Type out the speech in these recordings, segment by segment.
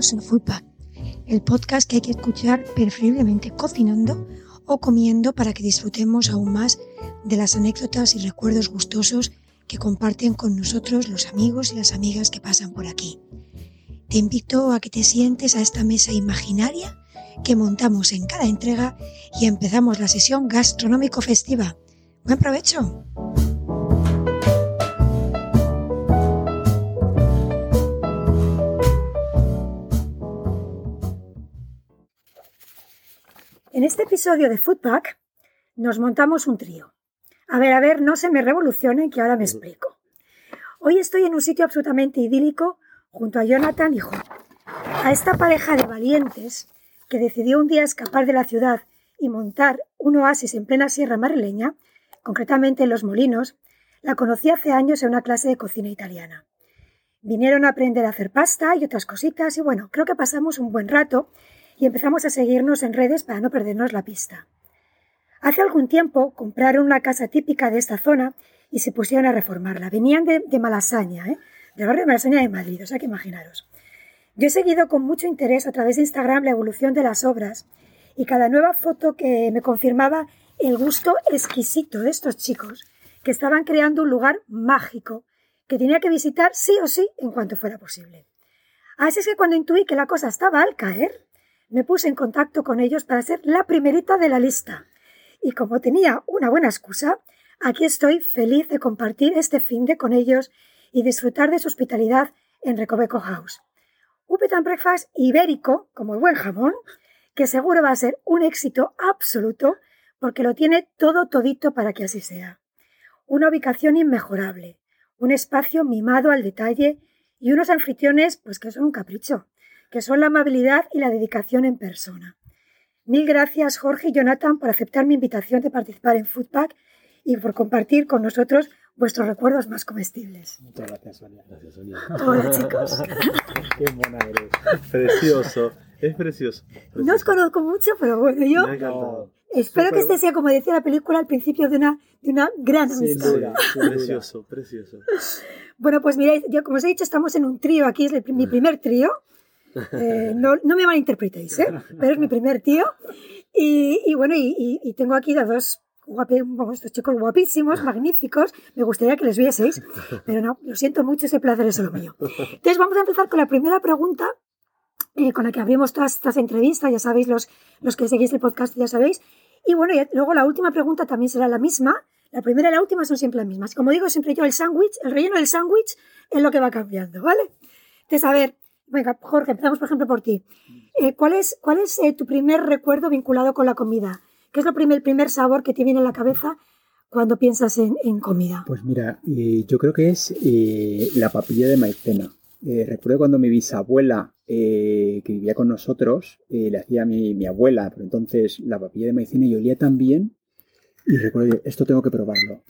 A Foodpack, el podcast que hay que escuchar preferiblemente cocinando o comiendo para que disfrutemos aún más de las anécdotas y recuerdos gustosos que comparten con nosotros los amigos y las amigas que pasan por aquí. Te invito a que te sientes a esta mesa imaginaria que montamos en cada entrega y empezamos la sesión gastronómico festiva. Buen provecho. En este episodio de Foodpack nos montamos un trío. A ver, a ver, no se me revolucionen que ahora me explico. Hoy estoy en un sitio absolutamente idílico junto a Jonathan y Juan. A esta pareja de valientes que decidió un día escapar de la ciudad y montar un oasis en plena sierra madrileña, concretamente en Los Molinos, la conocí hace años en una clase de cocina italiana. Vinieron a aprender a hacer pasta y otras cositas y bueno, creo que pasamos un buen rato y empezamos a seguirnos en redes para no perdernos la pista. Hace algún tiempo compraron una casa típica de esta zona y se pusieron a reformarla. Venían de, Malasaña, ¿eh? del barrio de Malasaña de Madrid, o sea que imaginaros. Yo he seguido con mucho interés a través de Instagram la evolución de las obras y cada nueva foto que me confirmaba el gusto exquisito de estos chicos que estaban creando un lugar mágico que tenía que visitar sí o sí en cuanto fuera posible. Así es que cuando intuí que la cosa estaba al caer, me puse en contacto con ellos para ser la primerita de la lista. Y como tenía una buena excusa, aquí estoy feliz de compartir este fin de con ellos y disfrutar de su hospitalidad en Recoveco House. Un ibérico, como el buen jamón, que seguro va a ser un éxito absoluto porque lo tiene todo todito para que así sea. Una ubicación inmejorable, un espacio mimado al detalle y unos anfitriones pues que son un capricho que son la amabilidad y la dedicación en persona. Mil gracias Jorge y Jonathan por aceptar mi invitación de participar en Foodpack y por compartir con nosotros vuestros recuerdos más comestibles. Muchas gracias, Sonia. Gracias, Sonia. Hola, chicos. Qué mona eres. Precioso. Es precioso, No os conozco mucho, pero bueno, yo espero que este sea, como decía la película, al principio de una, de una gran amistad. precioso, precioso. Bueno, pues miréis, yo como os he dicho, estamos en un trío, aquí es mi primer trío. Eh, no, no, me malinterpretéis, ¿eh? pero es mi primer tío. Y, y bueno, y, tengo aquí a dos estos chicos guapísimos, magníficos. Me gustaría que les vieseis, pero no, lo siento mucho, ese placer es lo mío. Entonces, vamos a empezar con la primera pregunta. Eh, con la que abrimos todas estas entrevistas, ya sabéis, los, los que seguís el podcast ya sabéis. Y bueno, luego la última pregunta también será la misma. La primera y la última son siempre las mismas. Como digo, siempre yo el sándwich, el relleno del sándwich es lo que va cambiando, ¿vale? Entonces, a ver, Venga, Jorge, empezamos por ejemplo por ti. Eh, ¿Cuál es, cuál es eh, tu primer recuerdo vinculado con la comida? ¿Qué es lo primer, el primer sabor que te viene a la cabeza cuando piensas en, comida? Pues mira, eh, yo creo que es la papilla de maicena. recuerdo cuando mi bisabuela, que vivía con nosotros, le hacía a mi, mi, abuela, pero entonces la papilla de maicena y olía tan bien. Y recuerdo, esto tengo que probarlo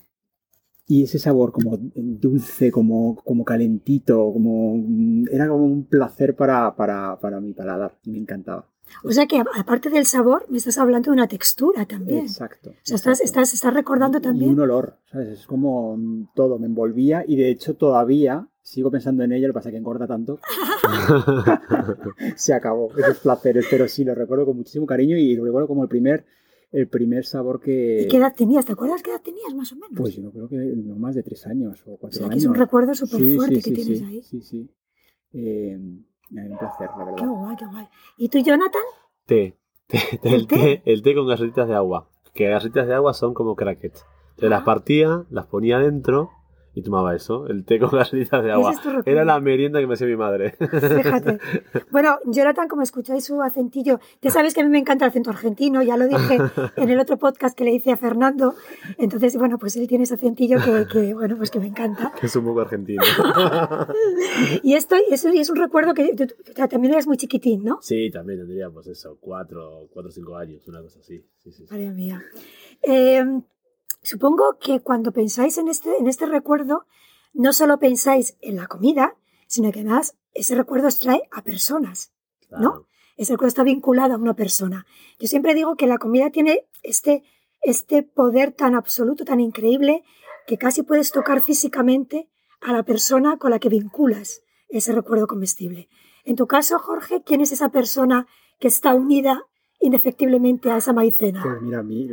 y ese sabor como dulce, como, como calentito, como era como un placer para, para, para mi paladar, me encantaba. O sea que aparte del sabor, me estás hablando de una textura también. Exacto. O sea, Estás, estás, estás, recordando también. Y un olor, ¿sabes? Es como todo, me envolvía y de hecho todavía sigo pensando en ella, lo que pasa es que engorda tanto. Se acabó esos placeres, pero sí, lo recuerdo con muchísimo cariño y lo recuerdo como el primer el primer sabor que... ¿Y qué edad tenías? ¿Te acuerdas qué edad tenías más o menos? Pues yo creo que no más de tres años o cuatro o sea, años. Que es un recuerdo súper fuerte que tienes ahí. Sí, sí. Eh, un placer, la verdad. Qué guay, qué guay. ¿Y tú, Jonathan? Té. el, té? el té con galletitas de agua. Que galletitas de agua son como crackets. Entonces las partía, las ponía dentro y tomaba eso, el té con galletitas de agua. Era la merienda que me hacía mi madre. Fíjate. Bueno, Jonathan, como escucháis su acentillo, ya sabes que a mí me encanta el acento argentino, ya lo dije en el otro podcast que le hice a Fernando. Entonces, bueno, pues él tiene ese acentillo que, bueno, pues que me encanta. es un poco argentino. y esto eso es un recuerdo que también eres muy chiquitín, ¿no? Sí, también tendría, pues eso, cuatro, cuatro o cinco años, una cosa así. Sí, sí, María mía. Eh, Supongo que cuando pensáis en este, en este recuerdo, no solo pensáis en la comida, sino que además ese recuerdo os trae a personas, ¿no? Ese recuerdo está vinculado a una persona. Yo siempre digo que la comida tiene este, este poder tan absoluto, tan increíble, que casi puedes tocar físicamente a la persona con la que vinculas ese recuerdo comestible. En tu caso, Jorge, ¿quién es esa persona que está unida indefectiblemente a esa maicena? Pues mira, mi,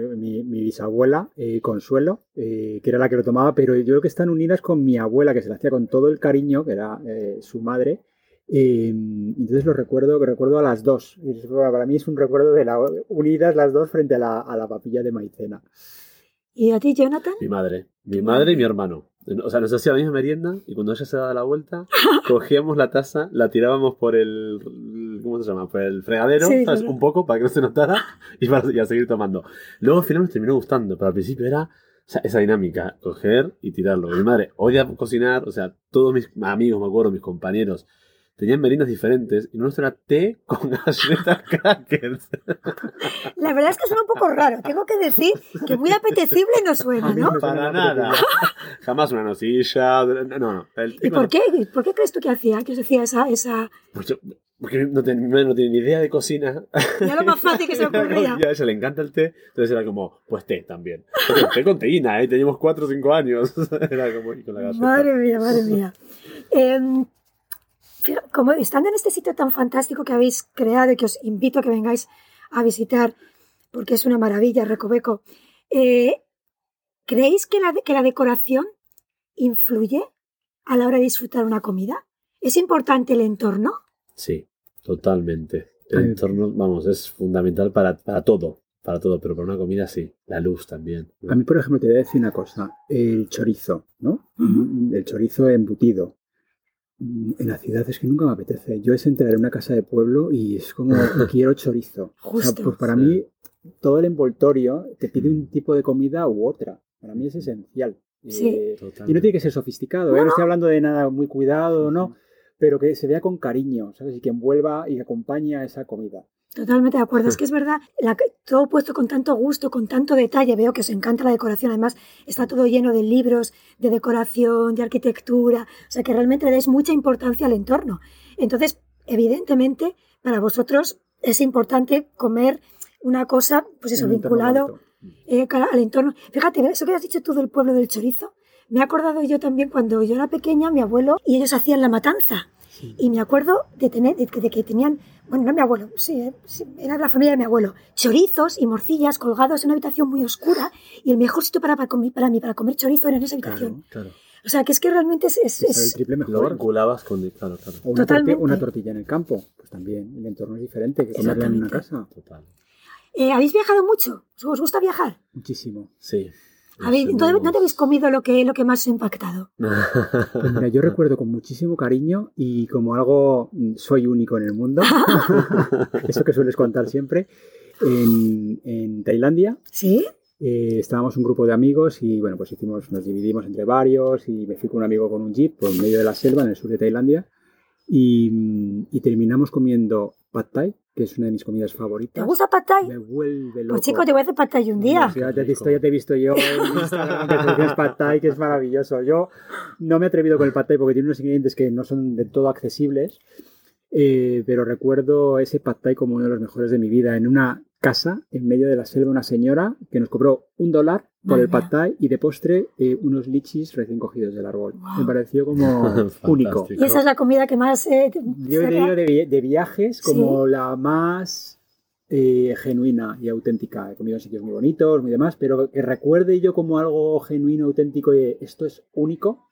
bisabuela, eh, Consuelo, eh, que era la que lo tomaba, pero yo creo que están unidas con mi abuela, que se la hacía con todo el cariño, que era eh, su madre. entonces lo recuerdo, recuerdo a las dos. Para mí es un recuerdo de la, unidas las dos frente a la, a la papilla de maicena. ¿Y a ti, Jonathan? Mi madre. Mi madre y mi hermano. O sea, nos hacía la misma merienda y cuando ella se daba la vuelta, cogíamos la taza, la tirábamos por el. ¿Cómo se llama? Por el fregadero, Un poco para que no se notara y, para, a seguir tomando. Luego al final nos terminó gustando, pero al principio era esa dinámica, coger y tirarlo. Mi madre odia cocinar, o sea, todos mis amigos, me acuerdo, mis compañeros, tenían merinas diferentes y nuestro era té con galletas crackers. La verdad es que suena un poco raro. Tengo que decir que muy apetecible no suena, ¿no? Para nada. Jamás una nocilla. No, no. ¿Y por qué? ¿Por qué crees tú que hacía? Que os hacía esa...? esa... Pues porque no, tenía ni idea de cocina. Ya lo más fácil que se ocurría. Ya a ella le encanta el té, entonces era como, pues té también. Pero té con teína, ¿eh? Teníamos 4 o 5 años. Era como, y con la Madre mía, madre mía. Eh, como estando en este sitio tan fantástico que habéis creado y que os invito a que vengáis a visitar, porque es una maravilla, Recoveco, eh, ¿creéis que la, que la decoración influye a la hora de disfrutar una comida? ¿Es importante el entorno? Sí, totalmente. El entorno, vamos, es fundamental para, para todo para todo, pero para una comida sí, la luz también. A mí, por ejemplo, te voy a decir una cosa, el chorizo, ¿no? El chorizo embutido. Mm, en la ciudad es que nunca me apetece. Yo es entrar en una casa de pueblo y es como quiero chorizo. pues para mí todo el envoltorio te pide un tipo de comida u otra. Para mí es esencial. Eh, y no tiene que ser sofisticado, ¿eh? no estoy hablando de nada muy cuidado, ¿no? Pero que se vea con cariño, ¿sabes? Y que envuelva y acompañe a esa comida. Totalmente de acuerdo. Es que es verdad, todo puesto con tanto gusto, con tanto detalle. Veo que os encanta la decoración. Además, está todo lleno de libros de decoración, de arquitectura. O sea, que realmente le dais mucha importancia al entorno. Entonces, evidentemente, para vosotros es importante comer una cosa, pues eso, vinculado eh, al entorno. Fíjate, eso que has dicho tú del pueblo del chorizo. Me he acordado yo también cuando yo era pequeña, mi abuelo y ellos hacían la matanza. Y me acuerdo de, tener, de, que tenían, bueno, no mi abuelo, sí, era la familia de mi abuelo, chorizos y morcillas colgados en una habitación muy oscura y el mejor sitio para, para, para mí, para comer chorizo era en esa habitación. Claro, O sea, que es que realmente es... es, es el triple mejor. Lo con... Claro, claro. O una, tortilla, una, tortilla, en el campo, pues también el entorno es diferente que comerla en una casa. Total. Eh, ¿Habéis viajado mucho? ¿Os gusta viajar? Muchísimo. Sí. ¿No te habéis comido lo que, lo que más ha impactado? Pues mira, yo recuerdo con muchísimo cariño y como algo mm, soy único en el mundo, eso que sueles contar siempre, en, Tailandia. ¿Sí? Eh, estábamos un grupo de amigos y bueno, pues hicimos, nos dividimos entre varios y me fui con un amigo con un jeep por medio de la selva en el sur de Tailandia y, mm, y terminamos comiendo pad thai, que es una de mis comidas favoritas. ¿Te gusta pad thai? Me vuelve pues loco. Pues chico, te voy a hacer pad thai un día. ya, te he visto, ya te he visto yo en Instagram que es pad thai, que es maravilloso. Yo no me he atrevido con el pad thai porque tiene unos ingredientes que no son de todo accesibles, eh, pero recuerdo ese pad thai como uno de los mejores de mi vida. En una casa, en medio de la selva, una señora que nos cobró un dólar por el pad thai y de postre eh, unos lichis recién cogidos del árbol. Me pareció como único. Y esa es la comida que más... Eh, Yo he leído de, viajes como la más eh, genuina y auténtica. He comido en sitios muy bonitos, muy demás, pero que recuerde yo como algo genuino, auténtico y esto es único.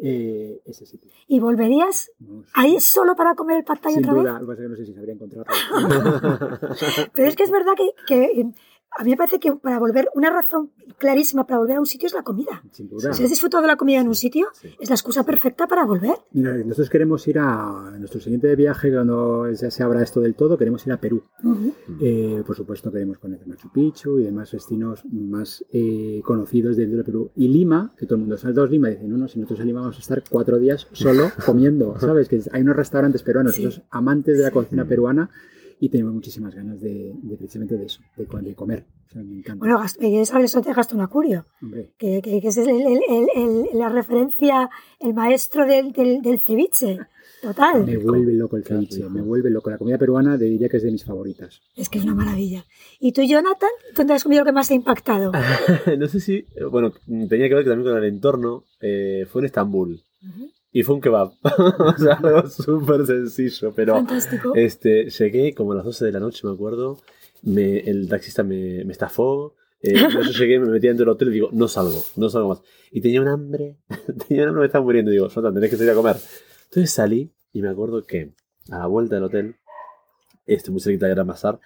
Ese sitio. ¿Y volverías ahí solo para comer el Sin otra duda, vez? Lo que pasa es que no sé si sabría encontrarlo. pero es que es verdad que a mí me parece que para volver, una razón clarísima para volver a un sitio es la comida. Sin duda. Si has disfrutado de la comida en un sitio, es la excusa perfecta para volver. Mira, nosotros queremos ir a nuestro siguiente viaje, cuando ya se abra esto del todo, queremos ir a Perú. Eh, por supuesto, queremos conocer Machu Picchu y demás destinos más eh, conocidos dentro de Perú. Y Lima, que todo el mundo sabe, dos Lima, dicen, no, no, si nosotros en Lima vamos a estar cuatro días solo comiendo, ¿sabes? Que hay unos restaurantes peruanos, nosotros amantes de la cocina peruana y tenemos muchísimas ganas de, precisamente de eso, de, comer. O sea, me encanta. Bueno, eso te gastó un acurio, que, que, es la referencia, el maestro del, del, ceviche. Total. Me vuelve loco el ceviche, me vuelve loco. La comida peruana diría que es de mis favoritas. Es que es una maravilla. ¿Y tú, Jonathan? ¿Dónde has comido lo que más te ha impactado? no sé si, bueno, tenía que ver también con el entorno. Eh, fue en Estambul. Y fue un kebab. o sea, algo súper sencillo, pero Fantástico. este llegué como a las 12 de la noche, me acuerdo. Me, el taxista me, me estafó. Eh, yo llegué, me metí dentro del hotel y digo, no salgo, no salgo más. Y tenía un hambre, tenía un hambre, me estaba muriendo. Digo, Jonathan, tenés que salir a comer. Entonces salí y me acuerdo que a la vuelta del hotel, este, muy cerquita de Gran Bazar,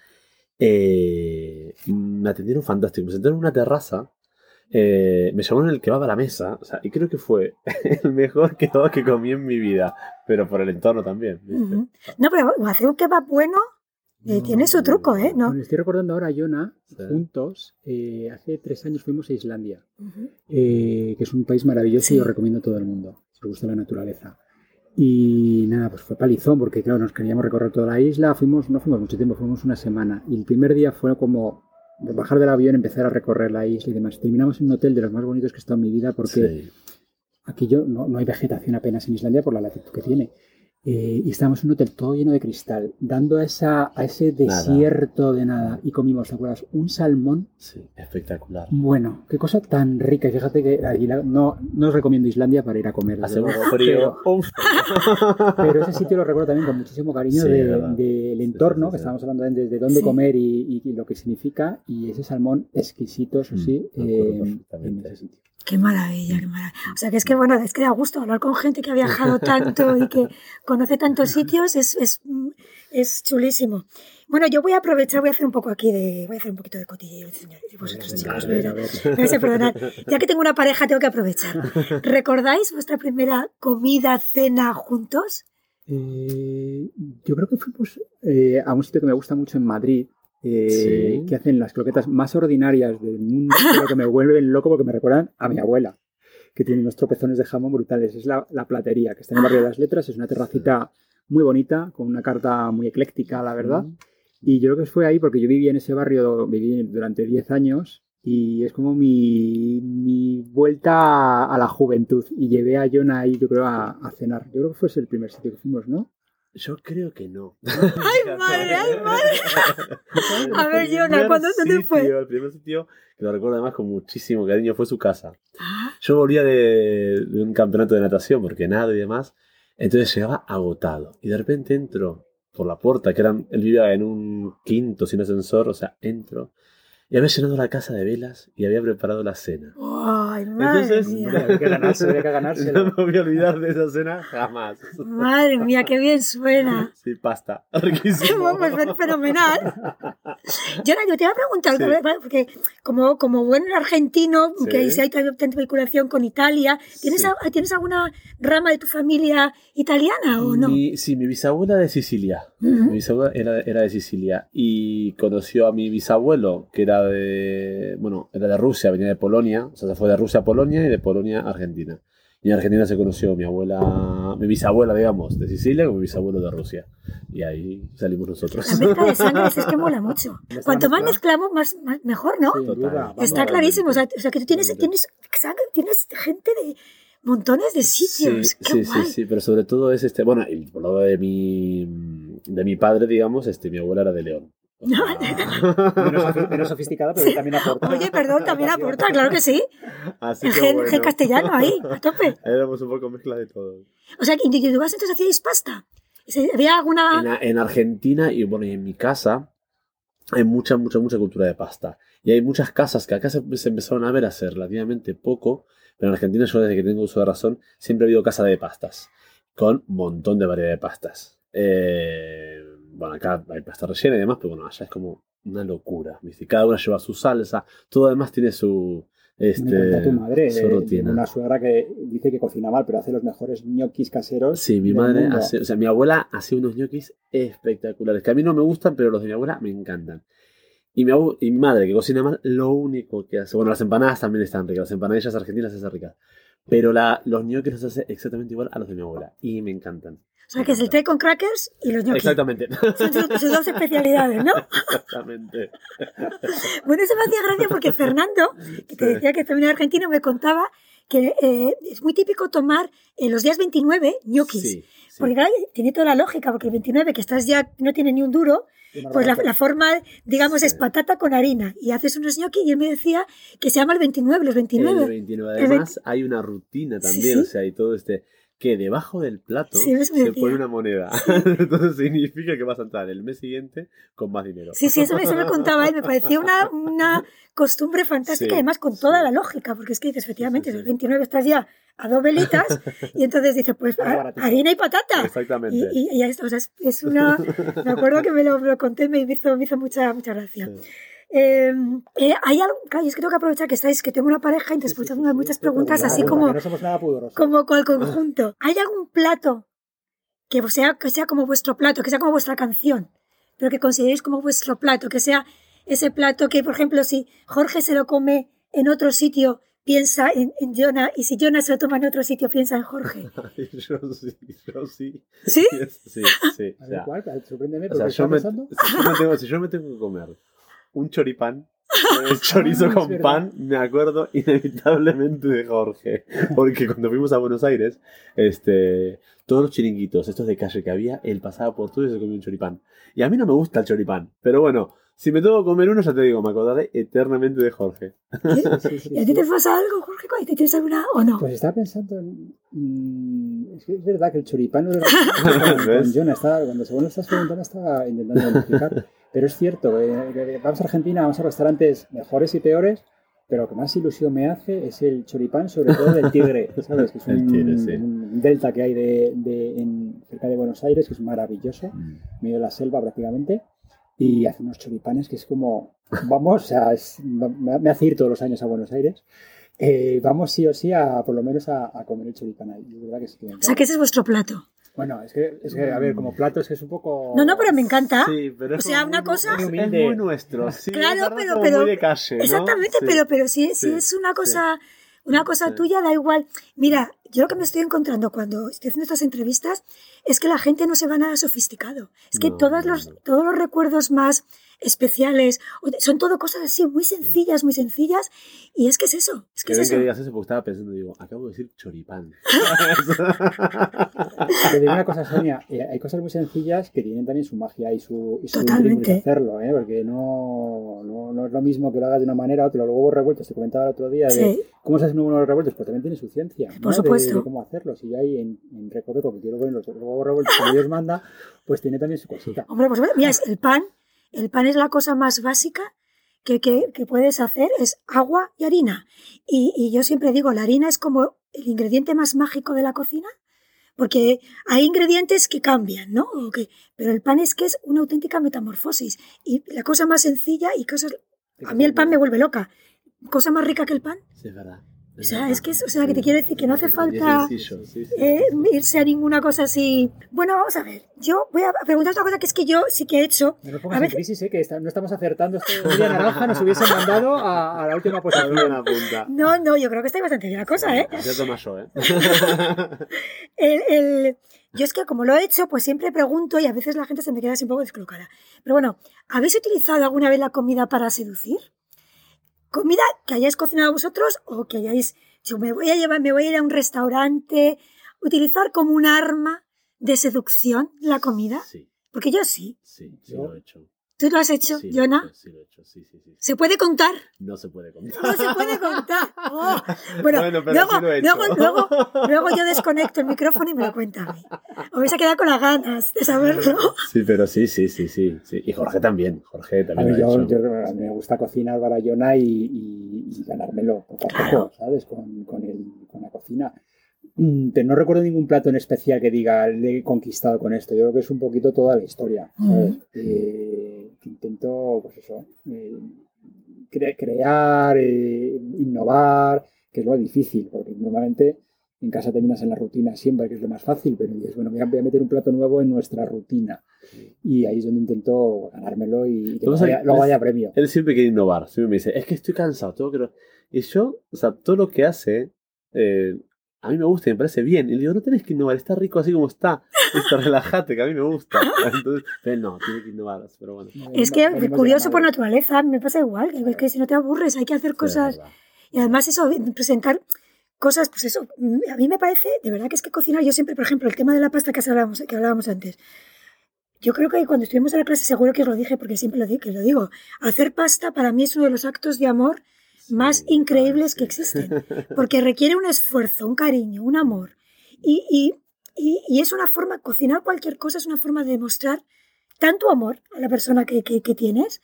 eh, me atendieron fantástico. Me sentaron en una terraza, eh, me llamaron el kebab a la mesa, o sea, y creo que fue el mejor kebab que comí en mi vida, pero por el entorno también. No, pero hacer un kebab bueno eh, tiene su truco, ¿eh? No. Bueno, estoy recordando ahora, Jonah, Sí. juntos, eh, hace tres años fuimos a Islandia, eh, que es un país maravilloso Sí. y os recomiendo a todo el mundo, si os gusta la naturaleza. Y nada, pues fue palizón, porque claro, nos queríamos recorrer toda la isla, fuimos, no fuimos mucho tiempo, fuimos una semana. Y el primer día fue como bajar del avión, empezar a recorrer la isla y demás. Terminamos en un hotel de los más bonitos que he estado en mi vida, porque Sí. Aquí yo, no, no hay vegetación apenas en Islandia por la latitud que tiene. Eh, y estábamos en un hotel todo lleno de cristal, dando a, esa, a ese Nada. desierto de nada. Y comimos, ¿te acuerdas? Un salmón. Sí, espectacular. Bueno, qué cosa tan rica. Y fíjate que allí la- no, no os recomiendo Islandia para ir a comer. Hace luego. frío. Pero, pero ese sitio lo recuerdo también con muchísimo cariño Sí, de- del Sí, entorno, sí, sí, que sí. estábamos hablando de, de dónde Sí. comer y, y- y lo que significa. Y ese salmón exquisito, eso Mm, sí, acuerdo eh, en ese sitio. Qué maravilla, qué maravilla. O sea, que es que, bueno, es que da gusto hablar con gente que ha viajado tanto y que conoce tantos sitios, es, es, es chulísimo. Bueno, yo voy a aprovechar, voy a hacer un poco aquí de, voy a hacer un poquito de cotilleo, señores, y vosotros Venga, chicos, a ver, mira. a ver. Me vais a perdonar. Ya que tengo una pareja, tengo que aprovechar. ¿Recordáis vuestra primera comida, cena juntos? Eh, yo creo que fuimos eh, a un sitio que me gusta mucho en Madrid, eh, Sí. que hacen las croquetas más ordinarias del mundo, pero que me vuelven loco porque me recuerdan a mi abuela, que tiene unos tropezones de jamón brutales. Es la, la platería, que está en el barrio de las letras, es una terracita muy bonita, con una carta muy ecléctica, la verdad. Y yo creo que fue ahí porque yo viví en ese barrio, viví durante 10 años y es como mi, mi vuelta a la juventud. Y llevé a Jonah ahí, yo creo, a, a cenar. Yo creo que fue ese el primer sitio que fuimos, ¿no? Yo creo que no. ¡Ay, madre, ay, madre! A ver, Jonah, ¿cuándo, ¿dónde fue? sitio, El primer sitio que lo recuerdo además con muchísimo cariño fue su casa. Yo volvía de, de un campeonato de natación porque nada y demás. Entonces llegaba agotado. Y de repente entro por la puerta, que eran, él vivía en un quinto sin ascensor, o sea, entro. Y había llenado la casa de velas y había preparado la cena. ¡Ay, madre Entonces, mía! Había que había que No ganárselo. me voy a olvidar de esa cena jamás. Madre mía, qué bien suena. Sí, pasta. Riquísimo. Pues fen- fenomenal. Yo, yo te iba a preguntar, Sí. porque como, como buen argentino, Sí. que sí hay tanta vinculación con Italia, ¿tienes, Sí. a- ¿tienes alguna rama de tu familia italiana o no? Mi- sí, mi bisabuela de Sicilia. Ujú. Mi bisabuela era, era de Sicilia y conoció a mi bisabuelo, que era de, bueno, era de Rusia, venía de Polonia, o sea, se fue de Rusia a Polonia y de Polonia a Argentina. Y en Argentina se conoció mi abuela, mi bisabuela, digamos, de Sicilia con mi bisabuelo de Rusia. Y ahí salimos nosotros. La mezcla de sangres es que mola mucho. Cuanto más mezclamos, más, más- mejor, ¿no? Duda, vamos. Está clarísimo. O sea, que tú tienes, tienes, sangre, tienes gente de montones de sitios. Sí, Qué sí, sí, guay. sí, pero sobre todo es este, bueno, y por lado de mi, de mi padre, digamos, este, mi abuela era de León. Menos, menos sofisticada, pero también aporta. Oye, perdón, también aporta, claro que sí. Así que gen, bueno, gen castellano ahí, a tope. Éramos un poco mezcla de todo. O sea, que individuales entonces hacíais pasta. ¿Se- ¿Había alguna...? En, Argentina y bueno, y en mi casa hay mucha, mucha, mucha cultura de pasta. Y hay muchas casas que acá se, se empezaron a ver hace relativamente poco, pero en Argentina yo desde que tengo uso de razón siempre he habido casa de pastas, con un montón de variedad de pastas. Eh, bueno, acá hay pasta rellena y demás, pero bueno, allá es como una locura. ¿viste? Cada una lleva su salsa, todo además tiene su... Este, tu madre, eh, una suegra que dice que cocina mal, pero hace los mejores ñoquis caseros. Sí, mi madre hace, o sea, mi abuela hace unos ñoquis espectaculares, que a mí no me gustan, pero los de mi abuela me encantan. Y mi, abu- y mi madre, que cocina mal, lo único que hace, bueno, las empanadas también están ricas, las empanadillas argentinas están ricas, pero la, los ñoquis los hace exactamente igual a los de mi abuela, y me encantan. O sea, que es el té con crackers y los ñoquis. Exactamente. Son sus, sus dos especialidades, ¿no? Exactamente. Bueno, eso me hacía gracia porque Fernando, que te decía que también era argentino, me contaba que eh, es muy típico tomar en los días 29 ñoquis. Sí, sí. Porque claro, tiene toda la lógica, porque el 29, que estás ya, no tiene ni un duro, pues la, la forma, digamos, Sí. es patata con harina. Y haces unos ñoquis y él me decía que se llama el 29, los El 29. 29. El Además, hay una rutina también, Sí, o sea, hay todo este. Que debajo del plato se pone una moneda. Entonces significa que vas a entrar el mes siguiente con más dinero. Sí, sí, eso, me contaba él. Me parecía una, una costumbre fantástica, además con toda la lógica, porque es que dices, efectivamente, el 29 estás ya a dos velitas y entonces dices, pues harina y patata. Exactamente. Y, y, esto, o sea, es, una... Me acuerdo que me lo, me lo conté y me hizo, me hizo mucha, mucha gracia. Em, eh, hay algo, claro, es que tengo que aprovechar que estáis, que tengo una pareja y te escuchas haciendo muchas preguntas así como, no somos nada como con el conjunto. ¿Hay algún plato que sea, que sea como vuestro plato, que sea como vuestra canción, pero que consideréis como vuestro plato, que sea ese plato que, por ejemplo, si Jorge se lo come en otro sitio, piensa en, en Jonah, y si Jonah se lo toma en otro sitio, piensa en Jorge. yo sí, yo sí. ¿Sí? Sí, sí. O sea, ¿Cuál? Sorpréndeme, o sea, yo me, si, yo me tengo, si yo me tengo que comer un choripán. El chorizo ah, con pan, me acuerdo inevitablemente de Jorge. Porque cuando fuimos a Buenos Aires, este, todos los chiringuitos, estos de calle que había, él pasaba por todo y se comía un choripán. Y a mí no me gusta el choripán, pero bueno, si me tengo que comer uno, ya te digo, me acordaré eternamente de Jorge. ¿Y a ti te pasa algo, Jorge? ¿Te tienes alguna o no? Pues estaba pensando en. Mm, es, que es verdad que el choripán no era. con Jonah, estaba, cuando según estás preguntando, estaba intentando explicar. Pero es cierto, eh, vamos a Argentina, vamos a restaurantes mejores y peores, pero lo que más ilusión me hace es el choripán, sobre todo del Tigre, ¿sabes? Que es un, delta que hay de, en, cerca de Buenos Aires, que es maravilloso, mm. medio de la selva prácticamente, y hace unos choripanes que es como, vamos, o sea, me, hace ir todos los años a Buenos Aires. Eh, vamos sí o sí a, por lo menos a, comer el choripán ahí. verdad que sí o sea, que ese es vuestro plato. Bueno, es que, es que, a ver, como plato es que es un poco... No, no, pero me encanta. Sí, pero es o sea, una cosa... Es muy nuestro, sí. Claro, pero... pero muy de calle, ¿no? Exactamente, pero, pero si, si es una cosa... Una cosa tuya da igual. Mira, yo lo que me estoy encontrando cuando estoy haciendo estas entrevistas es que la gente no se va nada sofisticado. Es que todos, los, todos los recuerdos más especiales. Son todo cosas así, muy sencillas, muy sencillas. Y es que es eso. Es que es eso. que digas eso porque estaba pensando, digo, acabo de decir choripán. Te digo una cosa, Sonia, eh, hay cosas muy sencillas que tienen también su magia y su, y su de hacerlo, ¿eh? porque no, no, no, es lo mismo que lo hagas de una manera o que los huevos revueltos. Te comentaba el otro día de cómo se hacen unos huevos revueltos, pues también tiene su ciencia. Por supuesto. Cómo hacerlo. Si hay en, en Recoveco que quiero poner los huevos como Dios manda, pues tiene también su cosita. Hombre, pues mira, el pan el pan es la cosa más básica que, puedes hacer, es agua y harina. Y, yo siempre digo, la harina es como el ingrediente más mágico de la cocina, porque hay ingredientes que cambian, ¿no? pero el pan es que es una auténtica metamorfosis. Y la cosa más sencilla y cosas... A mí el pan me vuelve loca. Cosa más rica que el pan. Sí, es verdad. O sea, es que, o sea, que te quiero decir que no hace falta eh, irse a ninguna cosa así. Bueno, vamos a ver. Yo voy a preguntar otra cosa que es que yo sí que he hecho. No nos pongas en crisis, ¿eh? que no estamos acertando. Esto de naranja nos hubiesen mandado a, la última posición. No, no, yo creo que está bastante bien la cosa, ¿eh? ¿eh? el, el, yo es que como lo he hecho, pues siempre pregunto y a veces la gente se me queda así un poco descolocada. Pero bueno, ¿habéis utilizado alguna vez la comida para seducir? Comida que hayáis cocinado vosotros o que hayáis, yo me voy a llevar, me voy a ir a un restaurante, utilizar como un arma de seducción la comida. Sí. Porque yo sí. Sí, sí lo he hecho. ¿Tú lo has hecho, sí, Jonah? Sí, lo he hecho, sí, sí, sí. ¿Se puede contar? No se puede contar. No se puede contar. Oh. Bueno, bueno luego, lo he hecho. Luego, luego, luego, yo desconecto el micrófono y me lo cuenta a mí. O vais a quedar con las ganas de saberlo. Sí, pero sí, sí, sí, sí. sí. Y Jorge también. Jorge también. A mí, yo, yo, a mí me gusta cocinar para Jonah y, y, y ganármelo poco a poco, ¿sabes? Con, con, el, con la cocina. Mm, no recuerdo ningún plato en especial que diga le he conquistado con esto. Yo creo que es un poquito toda la historia. Eh, intento, pues eso, eh, crear, eh, innovar, que es lo difícil, porque normalmente en casa terminas en la rutina siempre, que es lo más fácil, pero dices, bueno, voy a meter un plato nuevo en nuestra rutina. Y ahí es donde intento ganármelo y que luego haya, premio. Él siempre quiere innovar, siempre me dice, es que estoy cansado, tengo que... Y yo, o sea, todo lo que hace, a mí me gusta y me parece bien. Y le digo, no tenés que innovar, está rico así como está. Esto, relájate, que a mí me gusta. Entonces, no, tiene que innovar, pero bueno. Es que curioso por naturaleza, me pasa igual, es que si no te aburres hay que hacer cosas. Y además eso, presentar cosas, pues eso, a mí me parece, de verdad que es que cocinar, yo siempre, por ejemplo, el tema de la pasta que hablábamos, que hablábamos antes. Yo creo que cuando estuvimos en la clase seguro que os lo dije, porque siempre lo digo, que lo digo. Hacer pasta para mí es uno de los actos de amor más increíbles que existen, porque requiere un esfuerzo, un cariño, un amor. Y, es una forma, cocinar cualquier cosa es una forma de demostrar tanto amor a la persona que, tienes.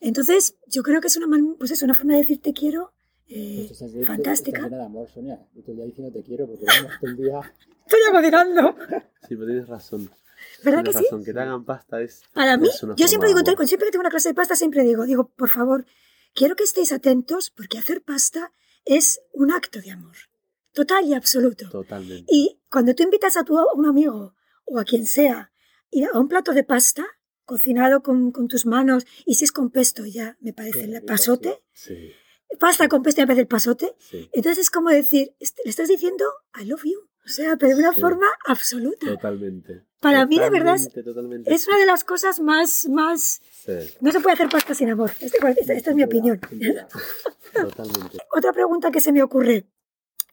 Entonces, yo creo que es una, pues es una forma de decir te quiero eh, pues fantástica. de amor, Sonia. Yo te diciendo te quiero porque todo el día... Estoy cocinando. Sí, pero tienes razón. ¿Verdad que sí? Que te hagan pasta es. Para mí, yo siempre digo, siempre que tengo una clase de pasta, siempre digo, digo, por favor, quiero que estéis atentos porque hacer pasta es un acto de amor. Total y absoluto. Totalmente. Y cuando tú invitas a, tu, a un amigo o a quien sea a un plato de pasta, cocinado con, con, tus manos, y si es con pesto ya me parece el pasote. Sí. Pasta con pesto me parece el pasote. Entonces es como decir, le estás diciendo I love you. O sea, pero de una forma absoluta. Totalmente. Para mí, de verdad, es una de las cosas más... más No se puede hacer pasta sin amor. Este, esta, es mi opinión. Totalmente. Otra pregunta que se me ocurre.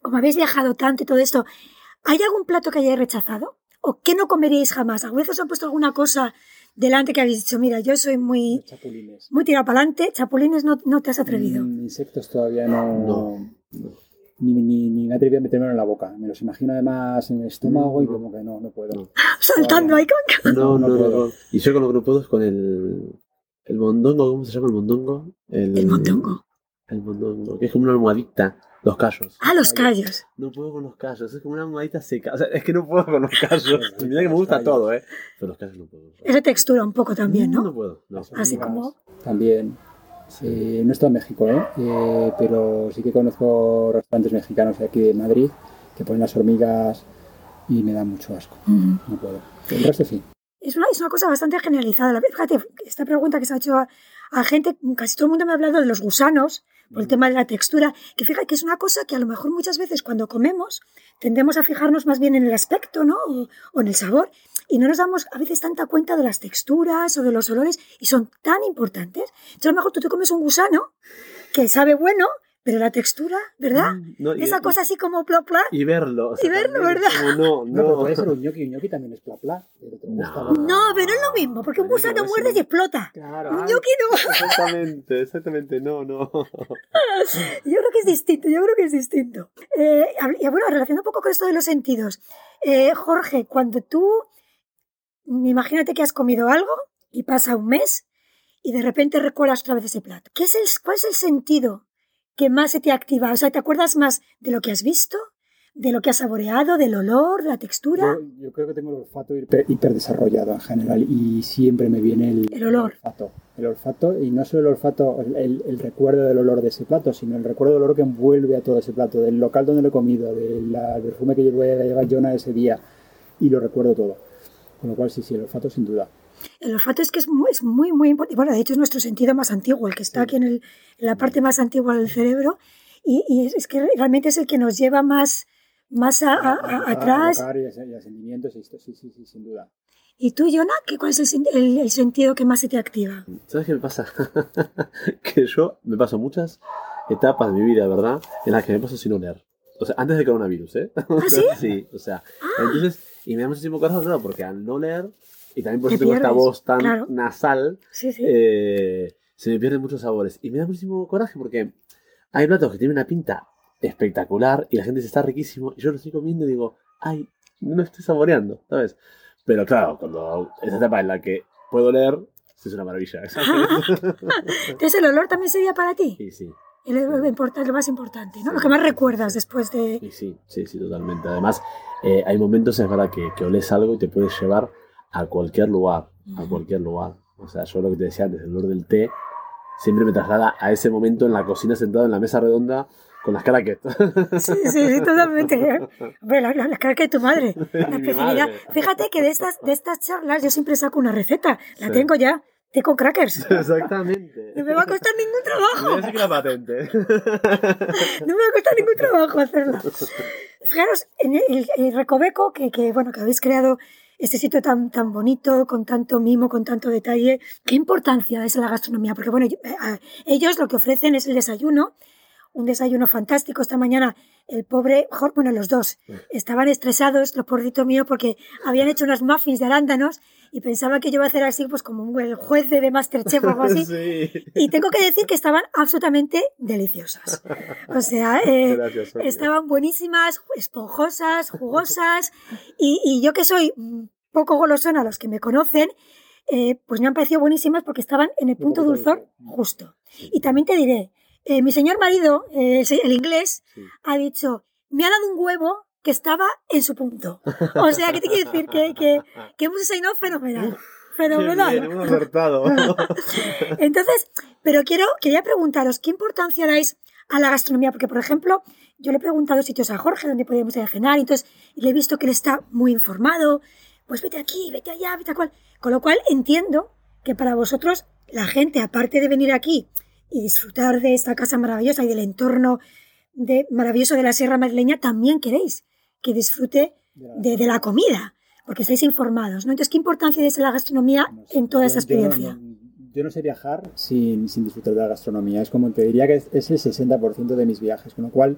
Como habéis viajado tanto y todo esto, ¿hay algún plato que hayáis rechazado? ¿O qué no comeríais jamás? ¿A veces os han puesto alguna cosa delante que habéis dicho, mira, yo soy muy... Chapulines. Muy tirado para adelante. Chapulines no, no te has atrevido. Mm, insectos todavía no ni, ni, ni me atreví a metérmelo en la boca. Me los imagino además en el estómago y como que no, no puedo. Saltando ahí con... No, no, no, Y yo con lo que no puedo es con el... El mondongo, ¿cómo se llama el mondongo? El, ¿El mondongo. El mondongo, que es como una almohadita. Los callos. Ah, los callos. No puedo con los callos, es como una almohadita seca. O sea, es que no puedo con los callos. Mira que me gusta todo, ¿eh? Pero los callos no puedo. Esa textura un poco también, ¿no? No, puedo. No. Así como. También. Eh, no he estado en México, ¿eh? ¿eh? pero sí que conozco restaurantes mexicanos de aquí de Madrid que ponen las hormigas y me da mucho asco. No puedo. El resto sí. Es una, es una cosa bastante generalizada. Fíjate, esta pregunta que se ha hecho a, gente, casi todo el mundo me ha hablado de los gusanos, por el tema de la textura, que fíjate que es una cosa que a lo mejor muchas veces cuando comemos tendemos a fijarnos más bien en el aspecto, ¿no? o en el sabor y no nos damos a veces tanta cuenta de las texturas o de los olores y son tan importantes. Entonces a lo mejor tú te comes un gusano que sabe bueno, pero la textura, ¿verdad? Mm, Esa cosa así como pla pla. Y verlo. y verlo, ¿verdad? no, no. no puede ser un ñoqui, un ñoqui también es pla pla. no. no, pero es lo mismo, porque un gusano muerde y explota. Claro. Un ñoqui no. Exactamente, exactamente, no, no. yo creo que es distinto, yo creo que es distinto. Eh, y bueno, relacionado un poco con esto de los sentidos. Eh, Jorge, cuando tú imagínate que has comido algo y pasa un mes y de repente recuerdas otra vez ese plato. ¿Qué es el, ¿Cuál es el sentido que más se te activa? O sea, ¿te acuerdas más de lo que has visto? ¿De lo que has saboreado? ¿Del olor? ¿De la textura? Yo, creo que tengo el olfato hiper, desarrollado en general y siempre me viene el, el olor. olfato. El olfato, y no solo el olfato, el, recuerdo del olor de ese plato, sino el recuerdo del olor que envuelve a todo ese plato, del local donde lo he comido, del perfume que voy a llevar Jonah ese día, y lo recuerdo todo. Con lo cual, sí, sí, el olfato sin duda. El olfato es que es muy, es muy, muy importante. Bueno, de hecho es nuestro sentido más antiguo, el que está aquí en, el, en, la parte más antigua del cerebro. Y, y, es que realmente es el que nos lleva más, más a, a, atrás. A y, a, sentimientos, sí, sí, sí, sin duda. ¿Y tú, Jonah? ¿Cuál es el, el, el, sentido que más se te activa? ¿Sabes qué me pasa? que yo me paso muchas etapas de mi vida, ¿verdad? En las que me paso sin oler. O sea, antes del coronavirus, ¿eh? ¿Ah, sí? sí, o sea, ah. entonces y me da muchísimo coraje, claro, porque al no leer, y también por eso tengo esta voz tan nasal, eh, se me pierden muchos sabores. Y me da muchísimo coraje porque hay platos que tienen una pinta espectacular y la gente se está riquísimo y yo lo estoy comiendo y digo, ay, no estoy saboreando, ¿sabes? Pero claro, cuando esa etapa en la que puedo leer, es una maravilla. Entonces el olor también sería para ti. Sí, sí. El, lo más importante, ¿no? lo que más recuerdas después de... Sí, sí, sí, sí totalmente. Además, eh, hay momentos, es verdad, que, que oles algo y te puedes llevar a cualquier lugar, a cualquier lugar. O sea, yo lo que te decía antes, el olor del té, siempre me traslada a ese momento en la cocina sentado en la mesa redonda con las caraquetas. Sí, sí, totalmente. Bueno, las, las de tu madre. La especialidad. Fíjate que de estas, de estas charlas yo siempre saco una receta. La tengo ya té con crackers. Exactamente. No me va a costar ningún trabajo. Que la patente. no me va a costar ningún trabajo hacerlo. Fijaros, en el, Recoveco, que, que, bueno, que habéis creado este sitio tan, tan bonito, con tanto mimo, con tanto detalle, ¿qué importancia es la gastronomía? Porque, bueno, eh, ellos lo que ofrecen es el desayuno, un desayuno fantástico. Esta mañana el pobre, bueno, los dos, estaban estresados, los pobrecitos míos, porque habían hecho unos muffins de arándanos y pensaba que yo iba a hacer así, pues como el juez de Masterchef o algo así. Y tengo que decir que estaban absolutamente deliciosas. O sea, eh, estaban buenísimas, esponjosas, jugosas, y, yo que soy poco golosona, los que me conocen, eh, pues me han parecido buenísimas porque estaban en el punto dulzor justo. Y también te diré, eh, mi señor marido, el inglés, ha dicho, me ha dado un huevo que estaba en su punto. O sea, ¿qué te quiere decir? Que, que, que hemos desayunado fenomenal. Fenomenal. Entonces, pero quiero, quería preguntaros, ¿qué importancia dais a la gastronomía? Porque, por ejemplo, yo le he preguntado sitios a Jorge donde podíamos ir a cenar, y entonces le he visto que él está muy informado. Pues vete aquí, vete allá, vete a cual. Con lo cual entiendo que para vosotros, la gente, aparte de venir aquí y disfrutar de esta casa maravillosa y del entorno de, maravilloso de la Sierra Madrileña, también queréis que disfrute de, la comida, porque estáis informados, ¿no? Entonces, ¿qué importancia es la gastronomía en toda esa experiencia? Yo no, sé viajar sin, sin, disfrutar de la gastronomía. Es como te diría que es, el 60% de mis viajes, con lo cual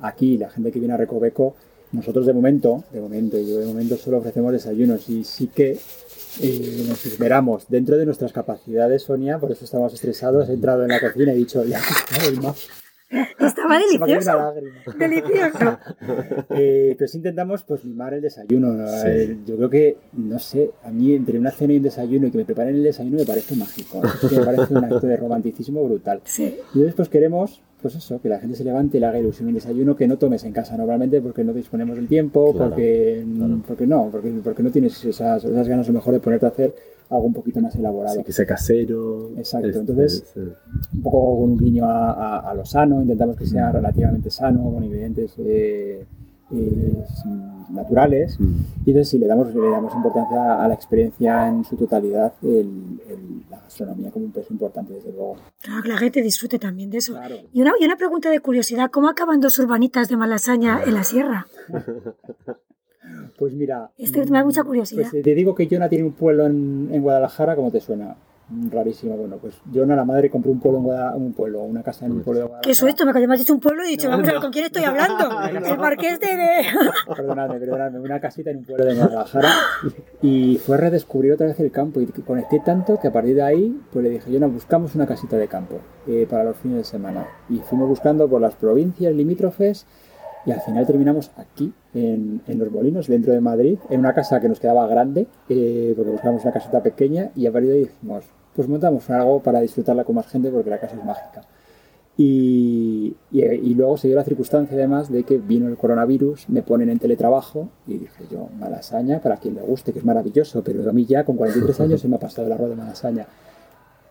aquí la gente que viene a Recoveco, nosotros de momento, de momento, yo de momento solo ofrecemos desayunos y sí que eh, nos esperamos dentro de nuestras capacidades, Sonia, por eso estamos estresados. He entrado en la cocina y he dicho, ya, el más Estaba delicioso. delicioso. eh, pero si intentamos pues mimar el desayuno. yo creo que, no sé, a mí entre una cena y un desayuno y que me preparen el desayuno me parece mágico. me parece un acto de romanticismo brutal. Sí. Y después queremos pues eso, que la gente se levante y le haga ilusión un desayuno que no tomes en casa normalmente porque no disponemos del tiempo, porque, porque no, porque, porque no tienes esas, esas ganas a lo mejor de ponerte a hacer algo un poquito más elaborado. Sí, que sea casero. Exacto, este, entonces un poco con un guiño a, lo sano, intentamos que sea mm. relativamente sano, con ingredientes eh, eh, naturales, mm. y entonces sí, le damos, le damos importancia a la experiencia en su totalidad, la gastronomía como un peso importante, desde luego. Claro, que la gente disfrute también de eso. Y, una, y una pregunta de curiosidad, ¿cómo acaban dos urbanitas de Malasaña en la sierra? Pues mira. Este me da mucha curiosidad. Pues, te digo que Jonah tiene un pueblo en, en Guadalajara, ¿cómo te suena? Rarísimo. Bueno, pues Jonah, la madre, compró un pueblo, en un pueblo, una casa en un pueblo de Guadalajara. ¿Qué suesto? Me has dicho un pueblo y he dicho, vamos a ver con quién estoy hablando. el marqués de... perdonadme, perdonadme. Una casita en un pueblo de Guadalajara y fue a redescubrir otra vez el campo y conecté tanto que a partir de ahí pues le dije, Jonah, buscamos una casita de campo eh, para los fines de semana. Y fuimos buscando por las provincias limítrofes y al final terminamos aquí, en, Los Molinos, dentro de Madrid, en una casa que nos quedaba grande, eh, porque buscamos una caseta pequeña y a partir de ahí dijimos, pues montamos algo para disfrutarla con más gente porque la casa es mágica. Y, y, luego se dio la circunstancia además de que vino el coronavirus, me ponen en teletrabajo y dije yo, malasaña, para quien le guste, que es maravilloso, pero a mí ya con 43 años se me ha pasado el arroz de malasaña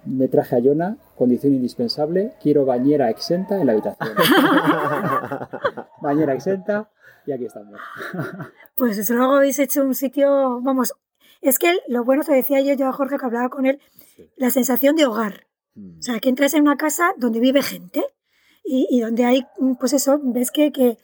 me traje a Yona, condición indispensable, quiero bañera exenta en la habitación. bañera exenta y aquí estamos. pues desde luego habéis hecho un sitio, vamos, es que lo bueno, te decía yo, yo a Jorge que hablaba con él, la sensación de hogar. Mm. O sea, que entras en una casa donde vive gente y, donde hay, pues eso, ves que, que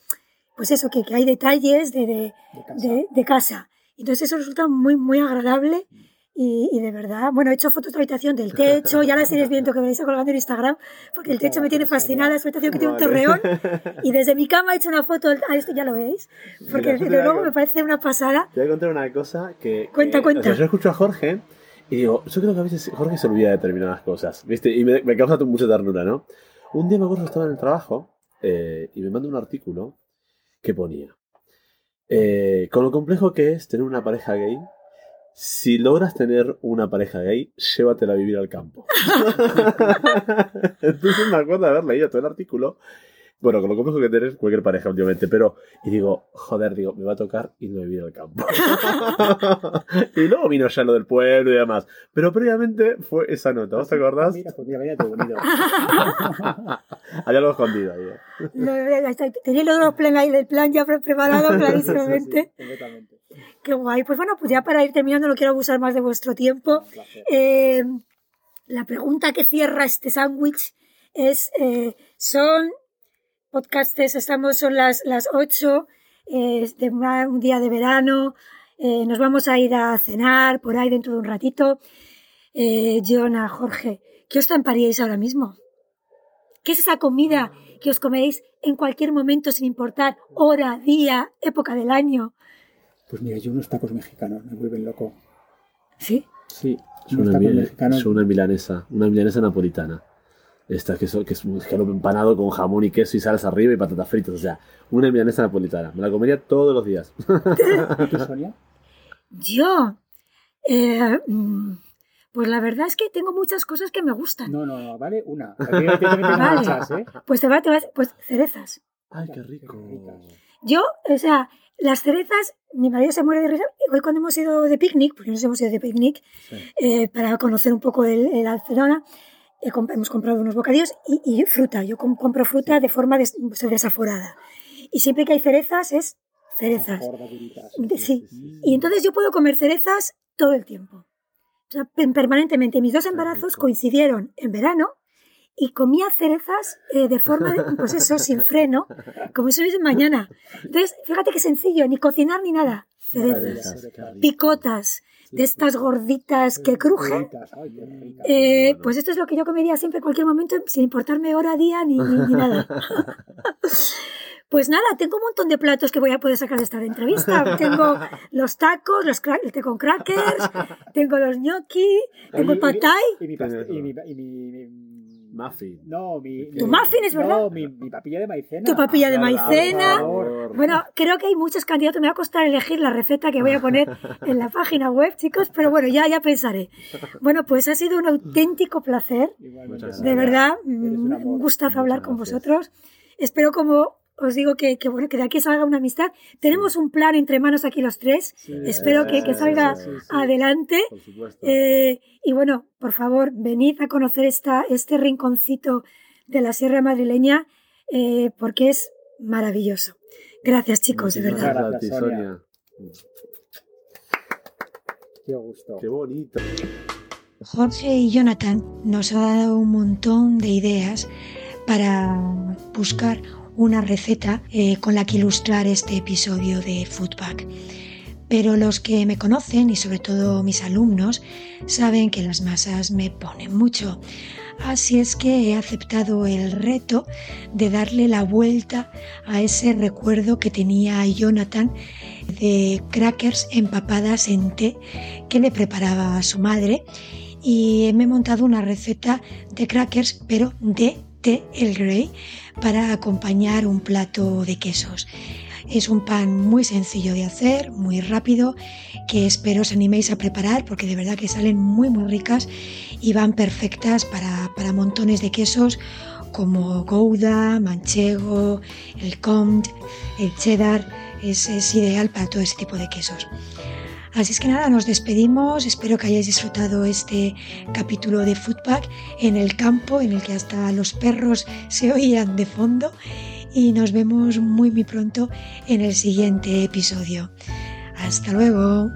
pues eso, que, hay detalles de, de, de, casa. Entonces eso resulta muy, muy agradable. Mm. Y, de verdad, bueno, he hecho fotos de habitación del techo, ya las iréis viendo que me vais colgando en Instagram, porque el techo me tiene fascinada, es habitación que tiene un torreón, y desde mi cama he hecho una foto, a esto ya lo veis, porque desde luego me parece una pasada. Te voy a contar una cosa que... Cuenta, cuenta. yo escucho a Jorge y digo, yo creo que a veces Jorge se olvida de determinadas cosas, ¿viste? Y me, causa mucha ternura, ¿no? Un día me acuerdo que estaba en el trabajo eh, y me manda un artículo que ponía, eh, con lo complejo que es tener una pareja gay si logras tener una pareja gay, llévatela a vivir al campo. Entonces me acuerdo de haber leído todo el artículo. Bueno, con lo complejo que tener cualquier pareja, obviamente, pero. Y digo, joder, digo, me va a tocar irme a vivir al campo. y luego vino ya lo del pueblo y demás. Pero previamente fue esa nota, ¿vos te acordás? Mira, pues mira, mira, qué bonito. Había algo escondido ahí. Tenía los dos plan ahí del plan ya preparado clarísimamente. Sí, completamente. Qué guay. Pues bueno, pues ya para ir terminando, no quiero abusar más de vuestro tiempo. Eh, la pregunta que cierra este sándwich es, eh, son podcastes, estamos, son las, las 8 eh, de un día de verano, nos vamos a ir a cenar por ahí dentro de un ratito. Jonah, Jorge, ¿qué os tamparíais ahora mismo? ¿Qué es esa comida que os coméis en cualquier momento sin importar hora, día, época del año? Pues mira, yo unos tacos mexicanos me vuelven loco. Sí. Sí. Es una, es una milanesa, una milanesa napolitana. Esta que, que es un escalope empanado con jamón y queso y salsa arriba y patatas fritas. O sea, una milanesa napolitana. Me la comería todos los días. ¿Tú, Sonia? Yo. Eh, mm, pues la verdad es que tengo muchas cosas que me gustan. No, no, no, vale una. vale. Muchas, ¿eh? Pues te va, te va, pues cerezas. Ay, qué rico. Yo, o sea, las cerezas, mi marido se muere de risa. Hoy cuando hemos ido de picnic, porque nos hemos ido de picnic, eh, para conocer un poco el, el Barcelona, hemos comprado unos bocadillos y, fruta. Yo compro fruta de forma desaforada. Y siempre que hay cerezas es cerezas. Sí. Y entonces yo puedo comer cerezas todo el tiempo. O sea, permanentemente. Mis dos embarazos coincidieron en verano y comía cerezas eh, de forma, de, pues eso, sin freno, como si hubiese mañana. Entonces, fíjate qué sencillo, ni cocinar ni nada. Cerezas, picotas, de estas gorditas que crujen. Eh, pues esto es lo que yo comería siempre en cualquier momento, sin importarme hora, día ni, ni nada. Pues nada, tengo un montón de platos que voy a poder sacar de esta entrevista. Tengo los tacos, los el té con crackers, tengo los gnocchi, tengo el patay. Y mi, muffin. No, mi, tu muffin es verdad. No, mi, papilla de maicena. Tu papilla de maicena. Bueno, creo que hay muchos candidatos. Me va a costar elegir la receta que voy a poner en la página web, chicos, pero bueno, ya, ya pensaré. Bueno, pues ha sido un auténtico placer. De verdad, un gustazo hablar con vosotros. Espero como os digo que, bueno, que de aquí salga una amistad. Tenemos un plan entre manos aquí los tres. Espero que, salga adelante. Eh, y bueno, por favor, venid a conocer esta, este rinconcito de la Sierra Madrileña eh, porque es maravilloso. Gracias, chicos, de verdad. Gracias, Sonia. Qué gusto. Qué bonito. Jorge y Jonathan nos han dado un montón de ideas para buscar una receta eh, con la que ilustrar este episodio de Foodpack. Pero los que me conocen y sobre todo mis alumnos saben que las masas me ponen mucho. Así es que he aceptado el reto de darle la vuelta a ese recuerdo que tenía Jonathan de crackers empapadas en té que le preparaba a su madre y me he montado una receta de crackers pero de el grey para acompañar un plato de quesos. Es un pan muy sencillo de hacer, muy rápido, que espero os animéis a preparar porque de verdad que salen muy muy ricas y van perfectas para, montones de quesos como Gouda, Manchego, el Comte, el Cheddar. Es, es ideal para todo ese tipo de quesos. Así es que nada, nos despedimos. Espero que hayáis disfrutado este capítulo de Foodpack en el campo, en el que hasta los perros se oían de fondo. Y nos vemos muy, muy pronto en el siguiente episodio. Hasta luego.